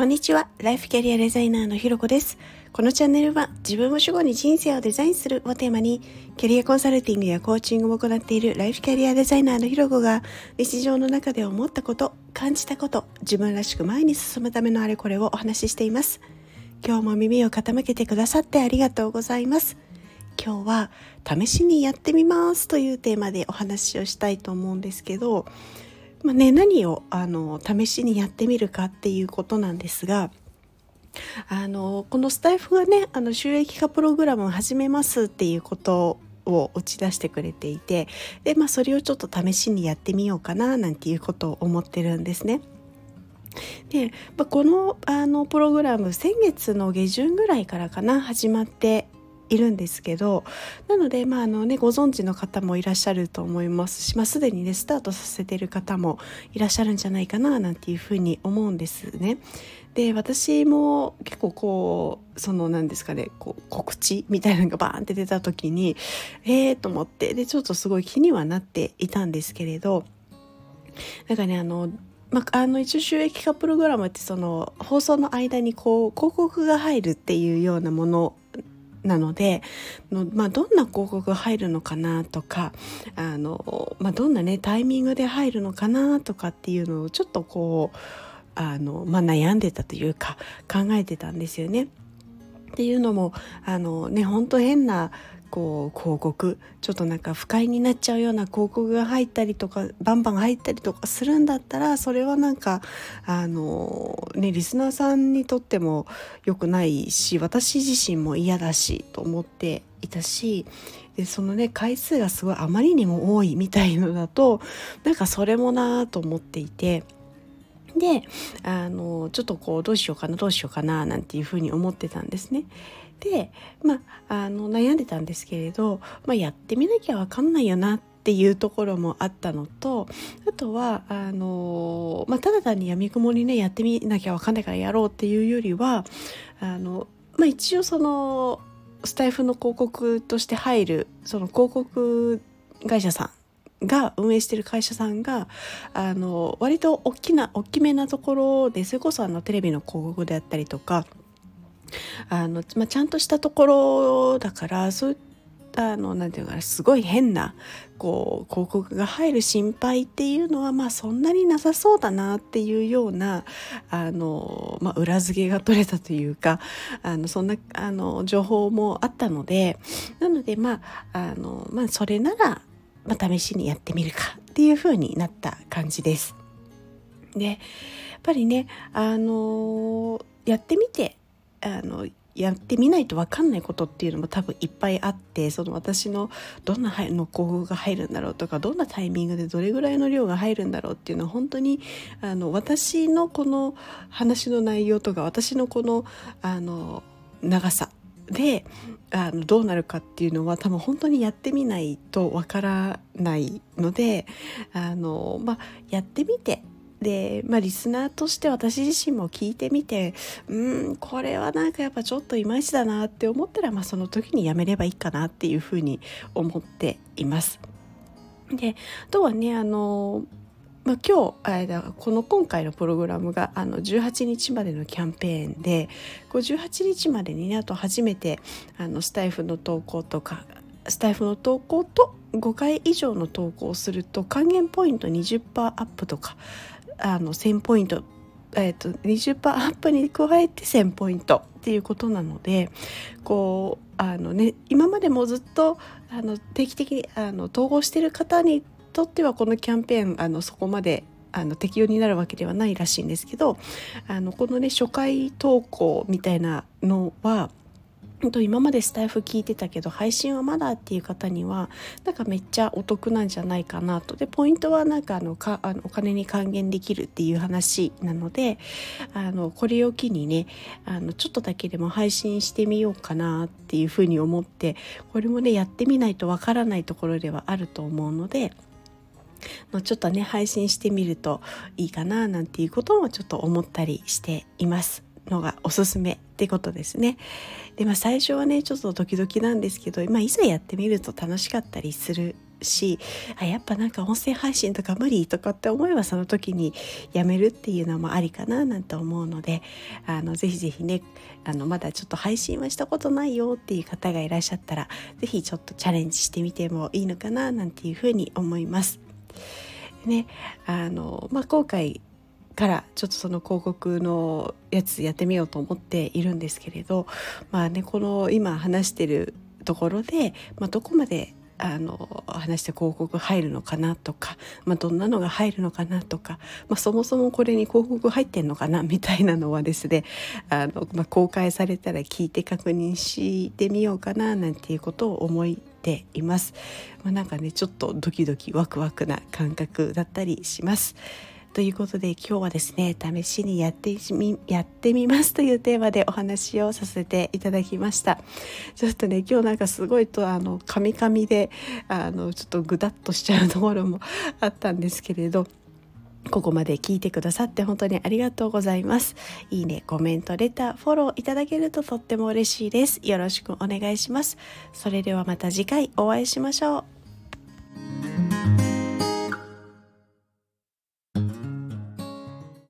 こんにちは。ライフキャリアデザイナーのひろこです。このチャンネルは自分を主語に人生をデザインするをテーマに、キャリアコンサルティングやコーチングを行っているライフキャリアデザイナーのひろこが、日常の中で思ったこと、感じたこと、自分らしく前に進むためのあれこれをお話ししています。今日も耳を傾けてくださってありがとうございます。今日は試しにやってみますというテーマでお話をしたいと思うんですけど、まあね、何をあの試しにやってみるかっていうことなんですがあのこのスタイフがねあの収益化プログラムを始めますっていうことを打ち出してくれていてで、まあ、それをちょっと試しにやってみようかななんていうことを思ってるんですね。で、まあ、このあのプログラム先月の下旬ぐらいからかな始まっているんですけどなので、まああのね、ご存知の方もいらっしゃると思いますし、まあ、すでにねスタートさせてる方もいらっしゃるんじゃないかななんていうふうに思うんですね。で私も結構こうその何ですかねこう告知みたいなのがバーンって出た時にええー、と思ってでちょっとすごい気にはなっていたんですけれどなんかねあのまあ、あの一応収益化プログラムってその放送の間にこう広告が入るっていうようなものなのでの、まあ、どんな広告が入るのかなとかあの、まあ、どんなねタイミングで入るのかなとかっていうのをちょっとこうあの、まあ、悩んでたというか考えてたんですよね。っていうのもあのね本当変なこう広告ちょっとなんか不快になっちゃうような広告が入ったりとかバンバン入ったりとかするんだったらそれはなんかあのねリスナーさんにとっても良くないし私自身も嫌だしと思っていたしでそのね回数がすごいあまりにも多いみたいのだとなんかそれもなと思っていて。であのちょっとこうどうしようかなどうしようかななんていうふうに思ってたんですね。で、まあ、あの悩んでたんですけれど、まあ、やってみなきゃ分かんないよなっていうところもあったのとあとはあの、まあ、ただ単にやみくもにねやってみなきゃ分かんないからやろうっていうよりはあの、まあ、一応そのスタイフの広告として入るその広告会社さんが運営してる会社さんがあの割と大きな大きめなところでそれこそあのテレビの広告であったりとかあの、まあ、ちゃんとしたところだからそういったのなんていうかなすごい変なこう広告が入る心配っていうのはまあそんなになさそうだなっていうようなあの、まあ、裏付けが取れたというかあのそんなあの情報もあったのでなのでまああの、まあ、それなら、まあ、試しにやってみるかっていうふうになった感じです。でやっぱりねあのやってみてあのやってみないと分かんないことっていうのも多分いっぱいあってその私のどんなの広告が入るんだろうとかどんなタイミングでどれぐらいの量が入るんだろうっていうのは本当にあの私のこの話の内容とか私のこのあの長さであのどうなるかっていうのは多分本当にやってみないとわからないのであの、まあ、やってみてで、まあ、リスナーとして私自身も聞いてみてうんこれはなんかやっぱちょっといまいちだなって思ったら、まあ、その時にやめればいいかなっていうふうに思っています。であとはねあのまあ、今日この今回のプログラムがあの18日までのキャンペーンでこう18日までにねあと初めてあのスタイフの投稿とかスタイフの投稿と5回以上の投稿をすると還元ポイント20%アップとかあの1000ポイント、えーと、20%アップに加えて1000ポイントっていうことなのでこうあの、ね、今までもずっとあの定期的にあの統合してる方にとってはこのキャンペーンあのそこまであの適用になるわけではないらしいんですけどあのこのね初回投稿みたいなのはと今までスタイフ聞いてたけど配信はまだっていう方にはなんかめっちゃお得なんじゃないかなとでポイントはなんかあのかあのお金に還元できるっていう話なのであのこれを機にねあのちょっとだけでも配信してみようかなっていうふうに思ってこれもねやってみないとわからないところではあると思うので。ちょっとね配信してみるといいかななんていうこともちょっと思ったりしていますのがおすすめってことですね。でまあ最初はねちょっとドキドキなんですけど、まあ、いざやってみると楽しかったりするしあやっぱなんか音声配信とか無理とかって思えばその時にやめるっていうのもありかななんて思うのであのぜひぜひねあのまだちょっと配信はしたことないよっていう方がいらっしゃったらぜひちょっとチャレンジしてみてもいいのかななんていうふうに思います。ねあのまあ、今回からちょっとその広告のやつやってみようと思っているんですけれどまあねこの今話してるところで、まあ、どこまであの話して広告入るのかなとか、まあ、どんなのが入るのかなとか、まあ、そもそもこれに広告入ってんのかなみたいなのはですねあの、まあ、公開されたら聞いて確認してみようかななんていうことを思っています。まあ、なんかねちょっとドキドキワクワクな感覚だったりします。ということで今日はですね試しにやってみやってみますというテーマでお話をさせていただきましたちょっとね今日なんかすごいとあのカミカミであのちょっとグダッとしちゃうところも あったんですけれどここまで聞いてくださって本当にありがとうございます。いいね、コメント、レター、フォローいただけるととっても嬉しいです。よろしくお願いします。それではまた次回お会いしましょう。